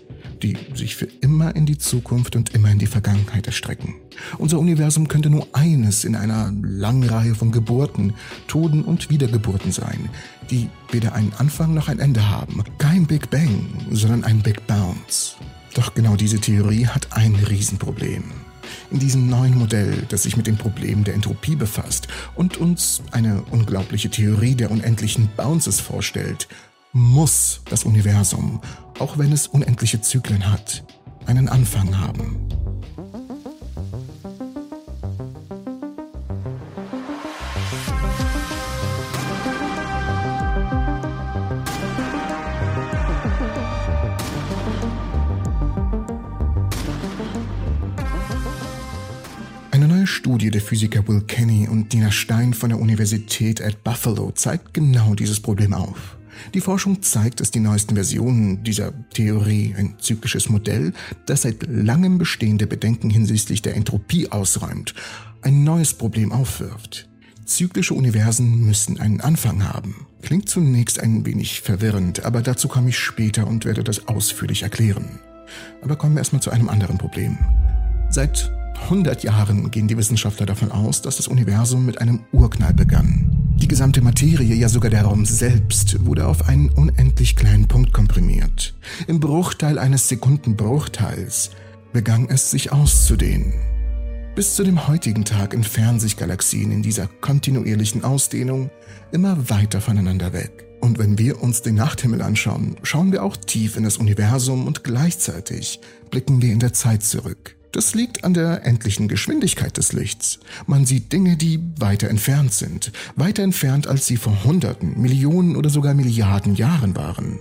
Speaker 1: die sich für immer in die Zukunft und immer in die Vergangenheit erstrecken. Unser Universum könnte nur eines in einer langen Reihe von Geburten, Toden und Wiedergeburten sein, die weder einen Anfang noch ein Ende haben. Kein Big Bang, sondern ein Big Bounce. Doch genau diese Theorie hat ein Riesenproblem. In diesem neuen Modell, das sich mit dem Problem der Entropie befasst und uns eine unglaubliche Theorie der unendlichen Bounces vorstellt, muss das Universum, auch wenn es unendliche Zyklen hat, einen Anfang haben. Eine neue Studie der Physiker Will Kenny und Dina Stein von der Universität at Buffalo zeigt genau dieses Problem auf. Die Forschung zeigt, dass die neuesten Versionen dieser Theorie, ein zyklisches Modell, das seit langem bestehende Bedenken hinsichtlich der Entropie ausräumt, ein neues Problem aufwirft. Zyklische Universen müssen einen Anfang haben. Klingt zunächst ein wenig verwirrend, aber dazu komme ich später und werde das ausführlich erklären. Aber kommen wir erstmal zu einem anderen Problem. Seit 100 Jahren gehen die Wissenschaftler davon aus, dass das Universum mit einem Urknall begann. Die gesamte Materie, ja sogar der Raum selbst, wurde auf einen unendlich kleinen Punkt komprimiert. Im Bruchteil eines Sekundenbruchteils begann es sich auszudehnen. Bis zu dem heutigen Tag entfernen sich Galaxien in dieser kontinuierlichen Ausdehnung immer weiter voneinander weg. Und wenn wir uns den Nachthimmel anschauen, schauen wir auch tief in das Universum und gleichzeitig blicken wir in der Zeit zurück. Das liegt an der endlichen Geschwindigkeit des Lichts. Man sieht Dinge, die weiter entfernt sind, weiter entfernt, als sie vor Hunderten, Millionen oder sogar Milliarden Jahren waren.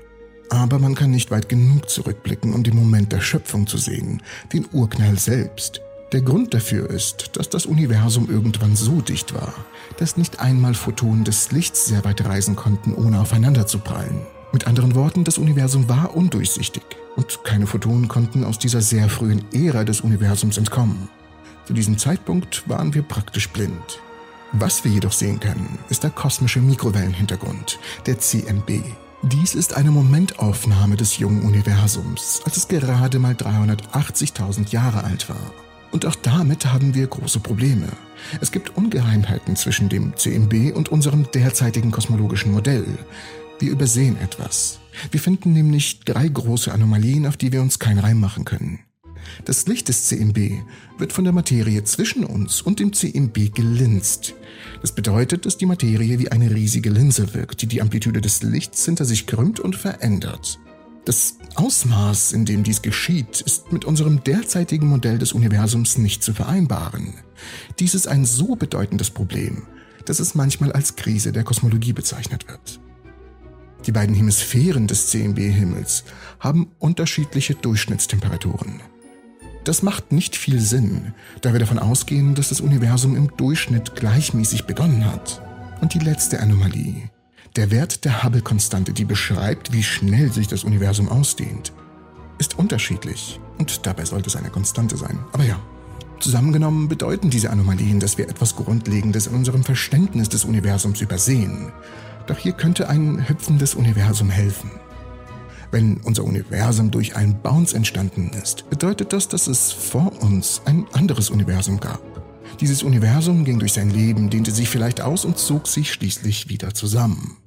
Speaker 1: Aber man kann nicht weit genug zurückblicken, um den Moment der Schöpfung zu sehen, den Urknall selbst. Der Grund dafür ist, dass das Universum irgendwann so dicht war, dass nicht einmal Photonen des Lichts sehr weit reisen konnten, ohne aufeinander zu prallen. Mit anderen Worten, das Universum war undurchsichtig und keine Photonen konnten aus dieser sehr frühen Ära des Universums entkommen. Zu diesem Zeitpunkt waren wir praktisch blind. Was wir jedoch sehen können, ist der kosmische Mikrowellenhintergrund, der CMB. Dies ist eine Momentaufnahme des jungen Universums, als es gerade mal 380.000 Jahre alt war. Und auch damit haben wir große Probleme. Es gibt Ungeheimheiten zwischen dem CMB und unserem derzeitigen kosmologischen Modell. Wir übersehen etwas. Wir finden nämlich drei große Anomalien, auf die wir uns keinen Reim machen können. Das Licht des CMB wird von der Materie zwischen uns und dem CMB gelinst. Das bedeutet, dass die Materie wie eine riesige Linse wirkt, die die Amplitude des Lichts hinter sich krümmt und verändert. Das Ausmaß, in dem dies geschieht, ist mit unserem derzeitigen Modell des Universums nicht zu vereinbaren. Dies ist ein so bedeutendes Problem, dass es manchmal als Krise der Kosmologie bezeichnet wird. Die beiden Hemisphären des CMB-Himmels haben unterschiedliche Durchschnittstemperaturen. Das macht nicht viel Sinn, da wir davon ausgehen, dass das Universum im Durchschnitt gleichmäßig begonnen hat. Und die letzte Anomalie, der Wert der Hubble-Konstante, die beschreibt, wie schnell sich das Universum ausdehnt, ist unterschiedlich und dabei sollte es eine Konstante sein. Aber ja, zusammengenommen bedeuten diese Anomalien, dass wir etwas Grundlegendes in unserem Verständnis des Universums übersehen doch hier könnte ein hüpfendes Universum helfen. Wenn unser Universum durch einen Bounce entstanden ist, bedeutet das, dass es vor uns ein anderes Universum gab. Dieses Universum ging durch sein Leben, dehnte sich vielleicht aus und zog sich schließlich wieder zusammen.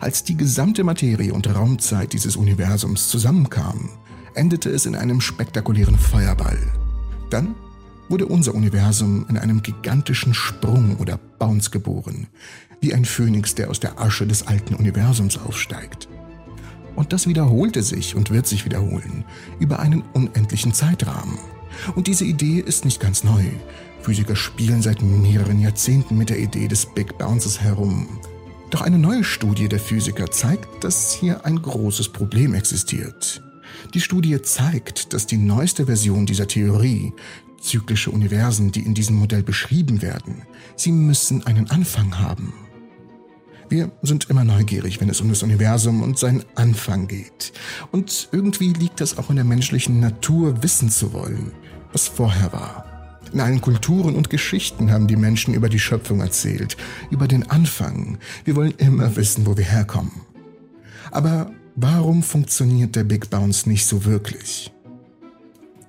Speaker 1: Als die gesamte Materie und Raumzeit dieses Universums zusammenkamen, endete es in einem spektakulären Feuerball. Dann wurde unser Universum in einem gigantischen Sprung oder Bounce geboren, wie ein Phönix, der aus der Asche des alten Universums aufsteigt. Und das wiederholte sich und wird sich wiederholen über einen unendlichen Zeitrahmen. Und diese Idee ist nicht ganz neu. Physiker spielen seit mehreren Jahrzehnten mit der Idee des Big Bounces herum. Doch eine neue Studie der Physiker zeigt, dass hier ein großes Problem existiert. Die Studie zeigt, dass die neueste Version dieser Theorie, zyklische Universen, die in diesem Modell beschrieben werden, sie müssen einen Anfang haben. Wir sind immer neugierig, wenn es um das Universum und seinen Anfang geht. Und irgendwie liegt das auch in der menschlichen Natur, wissen zu wollen, was vorher war. In allen Kulturen und Geschichten haben die Menschen über die Schöpfung erzählt, über den Anfang. Wir wollen immer wissen, wo wir herkommen. Aber warum funktioniert der Big Bounce nicht so wirklich?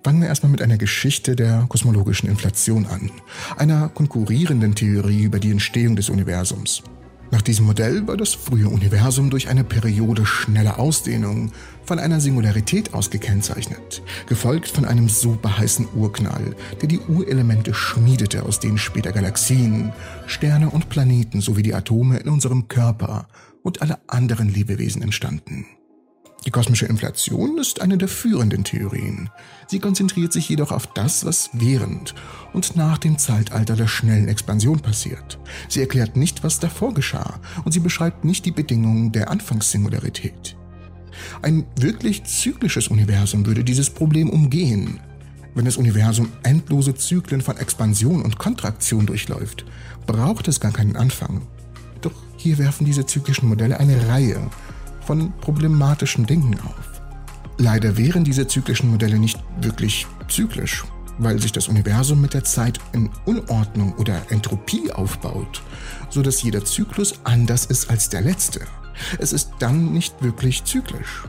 Speaker 1: Fangen wir erstmal mit einer Geschichte der kosmologischen Inflation an, einer konkurrierenden Theorie über die Entstehung des Universums. Nach diesem Modell war das frühe Universum durch eine Periode schneller Ausdehnung von einer Singularität aus gekennzeichnet, gefolgt von einem superheißen Urknall, der die Urelemente schmiedete, aus denen später Galaxien, Sterne und Planeten sowie die Atome in unserem Körper und alle anderen Lebewesen entstanden. Die kosmische Inflation ist eine der führenden Theorien. Sie konzentriert sich jedoch auf das, was während und nach dem Zeitalter der schnellen Expansion passiert. Sie erklärt nicht, was davor geschah, und sie beschreibt nicht die Bedingungen der Anfangssingularität. Ein wirklich zyklisches Universum würde dieses Problem umgehen. Wenn das Universum endlose Zyklen von Expansion und Kontraktion durchläuft, braucht es gar keinen Anfang. Doch hier werfen diese zyklischen Modelle eine Reihe von problematischen Dingen auf. Leider wären diese zyklischen Modelle nicht wirklich zyklisch, weil sich das Universum mit der Zeit in Unordnung oder Entropie aufbaut, so dass jeder Zyklus anders ist als der letzte. Es ist dann nicht wirklich zyklisch.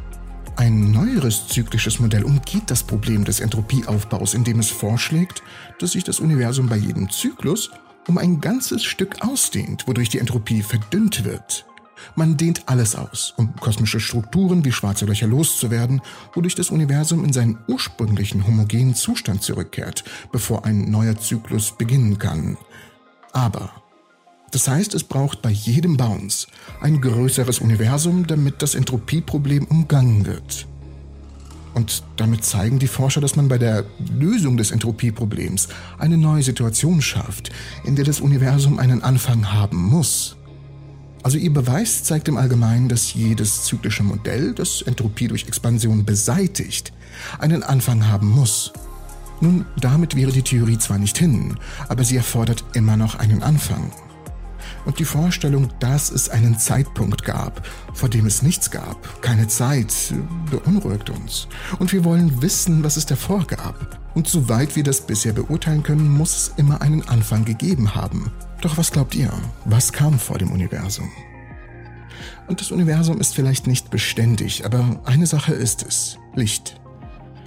Speaker 1: Ein neueres zyklisches Modell umgeht das Problem des Entropieaufbaus, indem es vorschlägt, dass sich das Universum bei jedem Zyklus um ein ganzes Stück ausdehnt, wodurch die Entropie verdünnt wird. Man dehnt alles aus, um kosmische Strukturen wie schwarze Löcher loszuwerden, wodurch das Universum in seinen ursprünglichen homogenen Zustand zurückkehrt, bevor ein neuer Zyklus beginnen kann. Aber das heißt, es braucht bei jedem Bounce ein größeres Universum, damit das Entropieproblem umgangen wird. Und damit zeigen die Forscher, dass man bei der Lösung des Entropieproblems eine neue Situation schafft, in der das Universum einen Anfang haben muss. Also ihr Beweis zeigt im Allgemeinen, dass jedes zyklische Modell, das Entropie durch Expansion beseitigt, einen Anfang haben muss. Nun, damit wäre die Theorie zwar nicht hin, aber sie erfordert immer noch einen Anfang. Und die Vorstellung, dass es einen Zeitpunkt gab, vor dem es nichts gab, keine Zeit, beunruhigt uns. Und wir wollen wissen, was es davor gab. Und soweit wir das bisher beurteilen können, muss es immer einen Anfang gegeben haben. Doch was glaubt ihr? Was kam vor dem Universum? Und das Universum ist vielleicht nicht beständig, aber eine Sache ist es. Licht.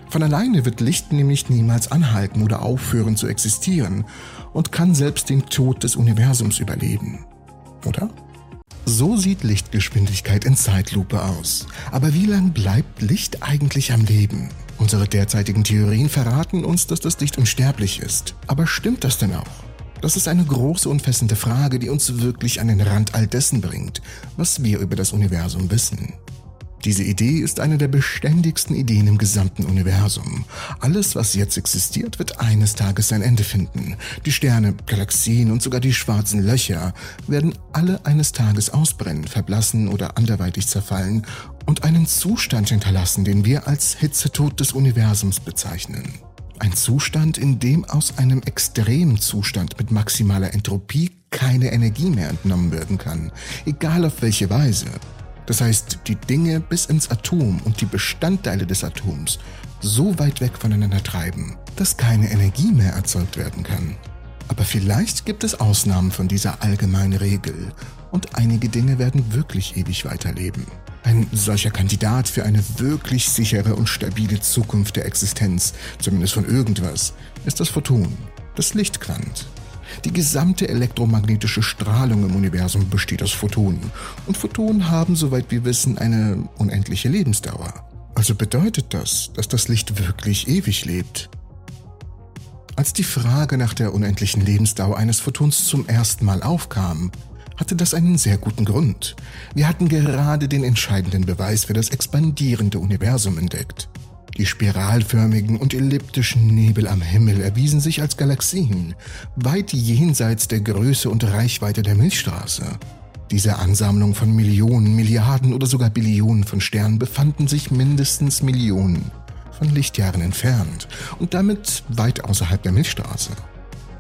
Speaker 1: Von alleine wird Licht nämlich niemals anhalten oder aufhören zu existieren und kann selbst den Tod des Universums überleben. Oder? So sieht Lichtgeschwindigkeit in Zeitlupe aus. Aber wie lang bleibt Licht eigentlich am Leben? Unsere derzeitigen Theorien verraten uns, dass das Licht unsterblich ist. Aber stimmt das denn auch? Das ist eine große und fessende Frage, die uns wirklich an den Rand all dessen bringt, was wir über das Universum wissen. Diese Idee ist eine der beständigsten Ideen im gesamten Universum. Alles, was jetzt existiert, wird eines Tages sein Ende finden. Die Sterne, Galaxien und sogar die schwarzen Löcher werden alle eines Tages ausbrennen, verblassen oder anderweitig zerfallen und einen Zustand hinterlassen, den wir als Hitzetod des Universums bezeichnen. Ein Zustand, in dem aus einem Extremzustand mit maximaler Entropie keine Energie mehr entnommen werden kann, egal auf welche Weise. Das heißt, die Dinge bis ins Atom und die Bestandteile des Atoms so weit weg voneinander treiben, dass keine Energie mehr erzeugt werden kann. Aber vielleicht gibt es Ausnahmen von dieser allgemeinen Regel und einige Dinge werden wirklich ewig weiterleben. Ein solcher Kandidat für eine wirklich sichere und stabile Zukunft der Existenz, zumindest von irgendwas, ist das Photon, das Lichtquant. Die gesamte elektromagnetische Strahlung im Universum besteht aus Photonen. Und Photonen haben, soweit wir wissen, eine unendliche Lebensdauer. Also bedeutet das, dass das Licht wirklich ewig lebt. Als die Frage nach der unendlichen Lebensdauer eines Photons zum ersten Mal aufkam, hatte das einen sehr guten Grund. Wir hatten gerade den entscheidenden Beweis für das expandierende Universum entdeckt. Die spiralförmigen und elliptischen Nebel am Himmel erwiesen sich als Galaxien, weit jenseits der Größe und Reichweite der Milchstraße. Diese Ansammlung von Millionen, Milliarden oder sogar Billionen von Sternen befanden sich mindestens Millionen von Lichtjahren entfernt und damit weit außerhalb der Milchstraße.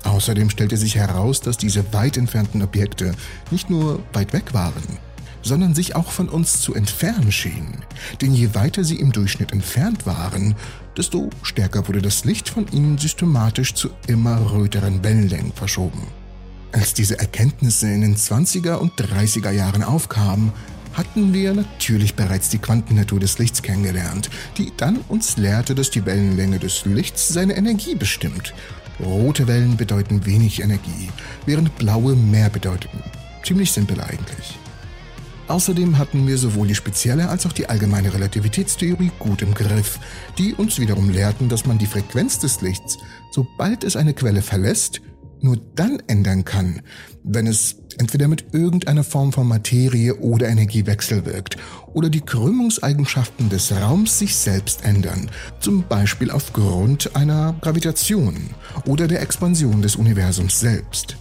Speaker 1: Außerdem stellte sich heraus, dass diese weit entfernten Objekte nicht nur weit weg waren, sondern sich auch von uns zu entfernen schienen. Denn je weiter sie im Durchschnitt entfernt waren, desto stärker wurde das Licht von ihnen systematisch zu immer röteren Wellenlängen verschoben. Als diese Erkenntnisse in den 20er und 30er Jahren aufkamen, hatten wir natürlich bereits die Quantennatur des Lichts kennengelernt, die dann uns lehrte, dass die Wellenlänge des Lichts seine Energie bestimmt. Rote Wellen bedeuten wenig Energie, während blaue mehr bedeuteten. Ziemlich simpel eigentlich. Außerdem hatten wir sowohl die spezielle als auch die allgemeine Relativitätstheorie gut im Griff, die uns wiederum lehrten, dass man die Frequenz des Lichts, sobald es eine Quelle verlässt, nur dann ändern kann, wenn es entweder mit irgendeiner Form von Materie oder Energie wechselwirkt oder die Krümmungseigenschaften des Raums sich selbst ändern, zum Beispiel aufgrund einer Gravitation oder der Expansion des Universums selbst.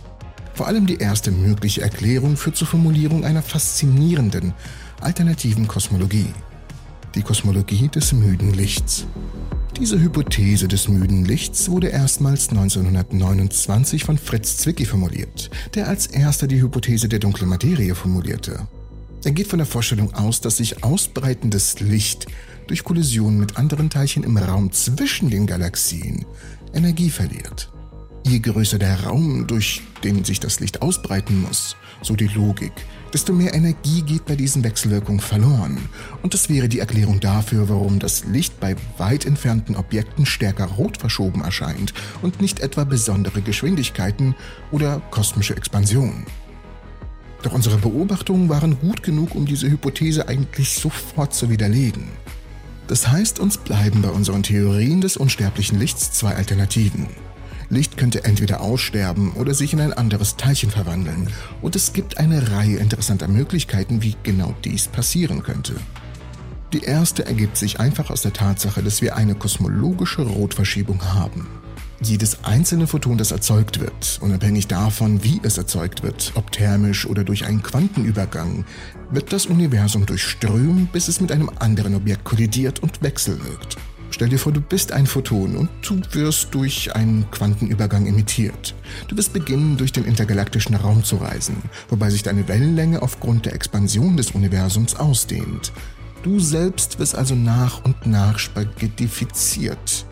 Speaker 1: Vor allem die erste mögliche Erklärung führt zur Formulierung einer faszinierenden, alternativen Kosmologie. Die Kosmologie des müden Lichts. Diese Hypothese des müden Lichts wurde erstmals 1929 von Fritz Zwicky formuliert, der als erster die Hypothese der dunklen Materie formulierte. Er geht von der Vorstellung aus, dass sich ausbreitendes Licht durch Kollision mit anderen Teilchen im Raum zwischen den Galaxien Energie verliert. Je größer der Raum, durch den sich das Licht ausbreiten muss, so die Logik, desto mehr Energie geht bei diesen Wechselwirkungen verloren. Und das wäre die Erklärung dafür, warum das Licht bei weit entfernten Objekten stärker rot verschoben erscheint und nicht etwa besondere Geschwindigkeiten oder kosmische Expansion. Doch unsere Beobachtungen waren gut genug, um diese Hypothese eigentlich sofort zu widerlegen. Das heißt, uns bleiben bei unseren Theorien des unsterblichen Lichts zwei Alternativen. Licht könnte entweder aussterben oder sich in ein anderes Teilchen verwandeln. Und es gibt eine Reihe interessanter Möglichkeiten, wie genau dies passieren könnte. Die erste ergibt sich einfach aus der Tatsache, dass wir eine kosmologische Rotverschiebung haben. Jedes einzelne Photon, das erzeugt wird, unabhängig davon, wie es erzeugt wird, ob thermisch oder durch einen Quantenübergang, wird das Universum durchströmen, bis es mit einem anderen Objekt kollidiert und wechselwirkt. Stell dir vor, du bist ein Photon und du wirst durch einen Quantenübergang emittiert. Du wirst beginnen, durch den intergalaktischen Raum zu reisen, wobei sich deine Wellenlänge aufgrund der Expansion des Universums ausdehnt. Du selbst wirst also nach und nach spaghettifiziert.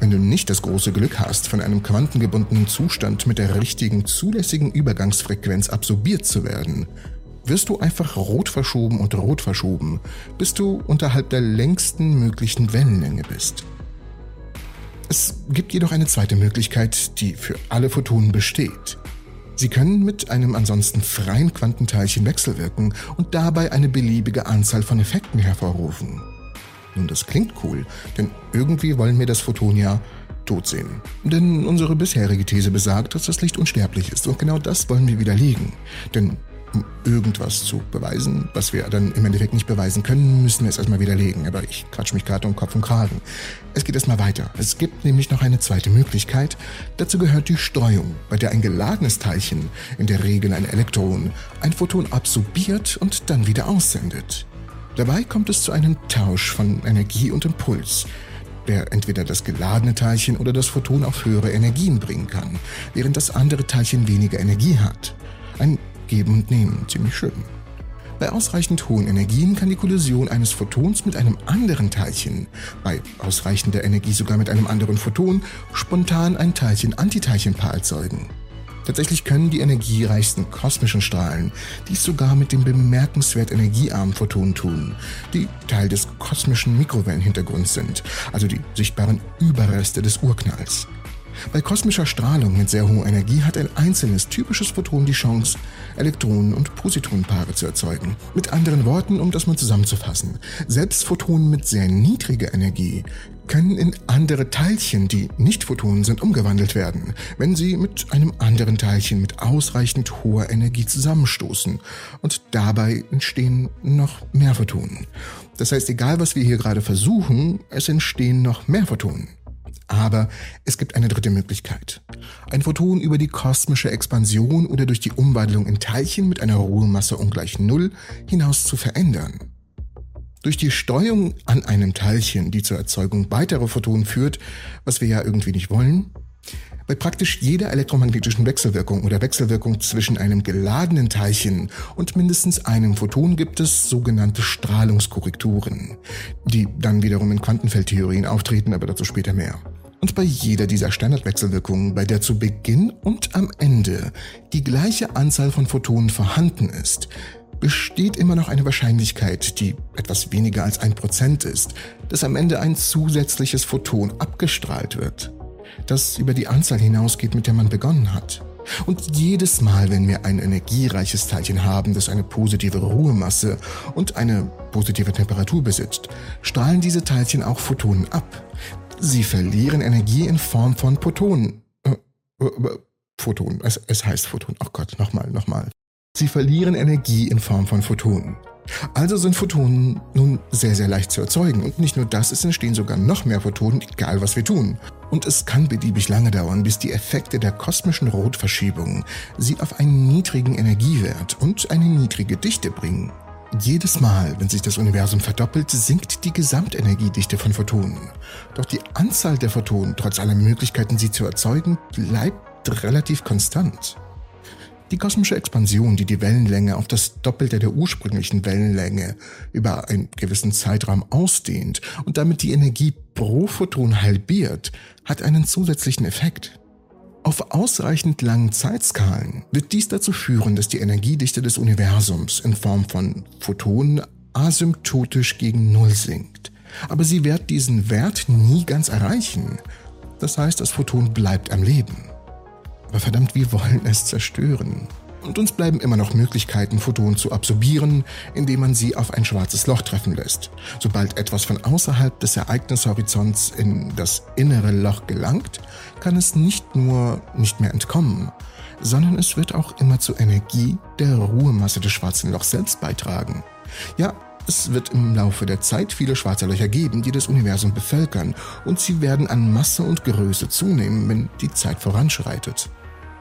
Speaker 1: Wenn du nicht das große Glück hast, von einem quantengebundenen Zustand mit der richtigen zulässigen Übergangsfrequenz absorbiert zu werden, wirst du einfach rot verschoben und rot verschoben, bis du unterhalb der längsten möglichen Wellenlänge bist. Es gibt jedoch eine zweite Möglichkeit, die für alle Photonen besteht. Sie können mit einem ansonsten freien Quantenteilchen wechselwirken und dabei eine beliebige Anzahl von Effekten hervorrufen. Nun, das klingt cool, denn irgendwie wollen wir das Photon ja tot sehen. Denn unsere bisherige These besagt, dass das Licht unsterblich ist und genau das wollen wir widerlegen. Denn um irgendwas zu beweisen, was wir dann im Endeffekt nicht beweisen können, müssen wir es erstmal widerlegen. Aber ich quatsch mich gerade um Kopf und Kragen. Es geht erstmal weiter. Es gibt nämlich noch eine zweite Möglichkeit. Dazu gehört die Streuung, bei der ein geladenes Teilchen, in der Regel ein Elektron, ein Photon absorbiert und dann wieder aussendet. Dabei kommt es zu einem Tausch von Energie und Impuls, der entweder das geladene Teilchen oder das Photon auf höhere Energien bringen kann, während das andere Teilchen weniger Energie hat. Ein Geben und Nehmen, ziemlich schön. Bei ausreichend hohen Energien kann die Kollision eines Photons mit einem anderen Teilchen, bei ausreichender Energie sogar mit einem anderen Photon, spontan ein Teilchen-Antiteilchenpaar erzeugen. Tatsächlich können die energiereichsten kosmischen Strahlen dies sogar mit dem bemerkenswert energiearmen Photonen tun, die Teil des kosmischen Mikrowellenhintergrunds sind, also die sichtbaren Überreste des Urknalls. Bei kosmischer Strahlung mit sehr hoher Energie hat ein einzelnes typisches Photon die Chance, Elektronen- und Positronenpaare zu erzeugen. Mit anderen Worten, um das mal zusammenzufassen, selbst Photonen mit sehr niedriger Energie können in andere Teilchen, die nicht Photonen sind, umgewandelt werden, wenn sie mit einem anderen Teilchen mit ausreichend hoher Energie zusammenstoßen. Und dabei entstehen noch mehr Photonen. Das heißt, egal was wir hier gerade versuchen, es entstehen noch mehr Photonen. Aber es gibt eine dritte Möglichkeit. Ein Photon über die kosmische Expansion oder durch die Umwandlung in Teilchen mit einer Ruhemasse ungleich Null hinaus zu verändern. Durch die Streuung an einem Teilchen, die zur Erzeugung weiterer Photonen führt, was wir ja irgendwie nicht wollen, bei praktisch jeder elektromagnetischen Wechselwirkung oder Wechselwirkung zwischen einem geladenen Teilchen und mindestens einem Photon gibt es sogenannte Strahlungskorrekturen, die dann wiederum in Quantenfeldtheorien auftreten, aber dazu später mehr. Und bei jeder dieser Standardwechselwirkungen, bei der zu Beginn und am Ende die gleiche Anzahl von Photonen vorhanden ist, besteht immer noch eine Wahrscheinlichkeit, die etwas weniger als ein Prozent ist, dass am Ende ein zusätzliches Photon abgestrahlt wird, das über die Anzahl hinausgeht, mit der man begonnen hat. Und jedes Mal, wenn wir ein energiereiches Teilchen haben, das eine positive Ruhemasse und eine positive Temperatur besitzt, strahlen diese Teilchen auch Photonen ab. Sie verlieren Energie in Form von Protonen. Äh, äh, Photonen, es, es heißt Photon. Oh Gott, nochmal, nochmal. Sie verlieren Energie in Form von Photonen. Also sind Photonen nun sehr, sehr leicht zu erzeugen. Und nicht nur das, es entstehen sogar noch mehr Photonen, egal was wir tun. Und es kann beliebig lange dauern, bis die Effekte der kosmischen Rotverschiebung sie auf einen niedrigen Energiewert und eine niedrige Dichte bringen. Jedes Mal, wenn sich das Universum verdoppelt, sinkt die Gesamtenergiedichte von Photonen. Doch die Anzahl der Photonen, trotz aller Möglichkeiten, sie zu erzeugen, bleibt relativ konstant. Die kosmische Expansion, die die Wellenlänge auf das Doppelte der ursprünglichen Wellenlänge über einen gewissen Zeitraum ausdehnt und damit die Energie pro Photon halbiert, hat einen zusätzlichen Effekt. Auf ausreichend langen Zeitskalen wird dies dazu führen, dass die Energiedichte des Universums in Form von Photonen asymptotisch gegen Null sinkt. Aber sie wird diesen Wert nie ganz erreichen. Das heißt, das Photon bleibt am Leben. Aber verdammt, wir wollen es zerstören. Und uns bleiben immer noch Möglichkeiten, Photonen zu absorbieren, indem man sie auf ein schwarzes Loch treffen lässt. Sobald etwas von außerhalb des Ereignishorizonts in das innere Loch gelangt, kann es nicht nur nicht mehr entkommen, sondern es wird auch immer zur Energie der Ruhemasse des schwarzen Lochs selbst beitragen. Ja, es wird im Laufe der Zeit viele schwarze Löcher geben, die das Universum bevölkern, und sie werden an Masse und Größe zunehmen, wenn die Zeit voranschreitet.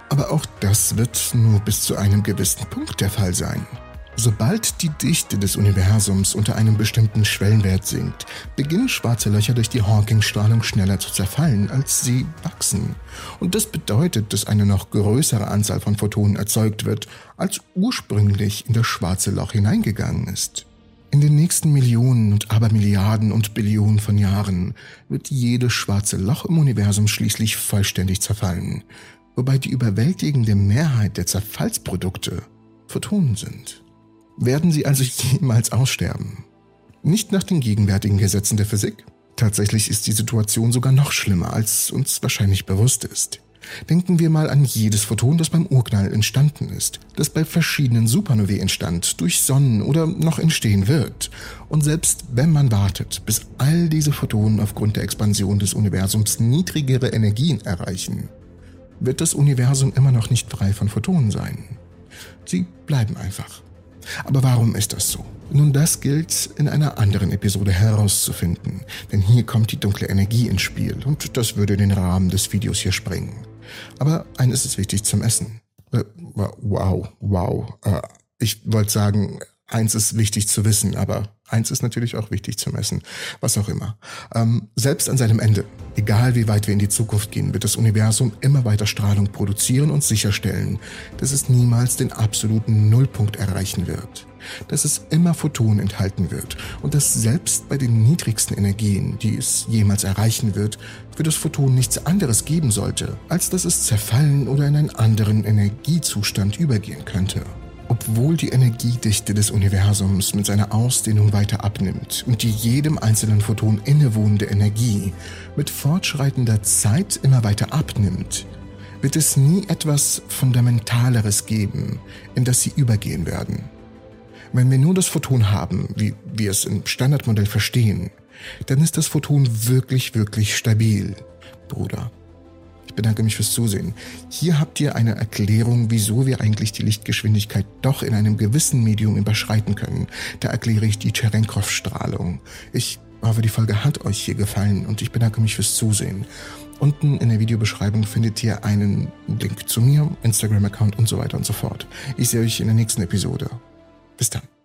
Speaker 1: Aber auch das wird nur bis zu einem gewissen Punkt der Fall sein. Sobald die Dichte des Universums unter einem bestimmten Schwellenwert sinkt, beginnen schwarze Löcher durch die Hawking-Strahlung schneller zu zerfallen, als sie wachsen. Und das bedeutet, dass eine noch größere Anzahl von Photonen erzeugt wird, als ursprünglich in das schwarze Loch hineingegangen ist. In den nächsten Millionen und Abermilliarden und Billionen von Jahren wird jedes schwarze Loch im Universum schließlich vollständig zerfallen wobei die überwältigende Mehrheit der Zerfallsprodukte Photonen sind. Werden sie also jemals aussterben? Nicht nach den gegenwärtigen Gesetzen der Physik. Tatsächlich ist die Situation sogar noch schlimmer, als uns wahrscheinlich bewusst ist. Denken wir mal an jedes Photon, das beim Urknall entstanden ist, das bei verschiedenen Supernovae entstand, durch Sonnen oder noch entstehen wird. Und selbst wenn man wartet, bis all diese Photonen aufgrund der Expansion des Universums niedrigere Energien erreichen, wird das Universum immer noch nicht frei von Photonen sein. Sie bleiben einfach. Aber warum ist das so? Nun, das gilt in einer anderen Episode herauszufinden, denn hier kommt die dunkle Energie ins Spiel und das würde den Rahmen des Videos hier sprengen. Aber eines ist wichtig zum Essen. Äh, wow, wow. Äh, ich wollte sagen, eins ist wichtig zu wissen, aber eins ist natürlich auch wichtig zu messen. Was auch immer. Ähm, selbst an seinem Ende, egal wie weit wir in die Zukunft gehen, wird das Universum immer weiter Strahlung produzieren und sicherstellen, dass es niemals den absoluten Nullpunkt erreichen wird. Dass es immer Photonen enthalten wird und dass selbst bei den niedrigsten Energien, die es jemals erreichen wird, für das Photon nichts anderes geben sollte, als dass es zerfallen oder in einen anderen Energiezustand übergehen könnte. Obwohl die Energiedichte des Universums mit seiner Ausdehnung weiter abnimmt und die jedem einzelnen Photon innewohnende Energie mit fortschreitender Zeit immer weiter abnimmt, wird es nie etwas Fundamentaleres geben, in das sie übergehen werden. Wenn wir nur das Photon haben, wie wir es im Standardmodell verstehen, dann ist das Photon wirklich, wirklich stabil, Bruder. Ich bedanke mich fürs Zusehen. Hier habt ihr eine Erklärung, wieso wir eigentlich die Lichtgeschwindigkeit doch in einem gewissen Medium überschreiten können. Da erkläre ich die Cherenkov-Strahlung. Ich hoffe, die Folge hat euch hier gefallen und ich bedanke mich fürs Zusehen. Unten in der Videobeschreibung findet ihr einen Link zu mir, Instagram-Account und so weiter und so fort. Ich sehe euch in der nächsten Episode. Bis dann.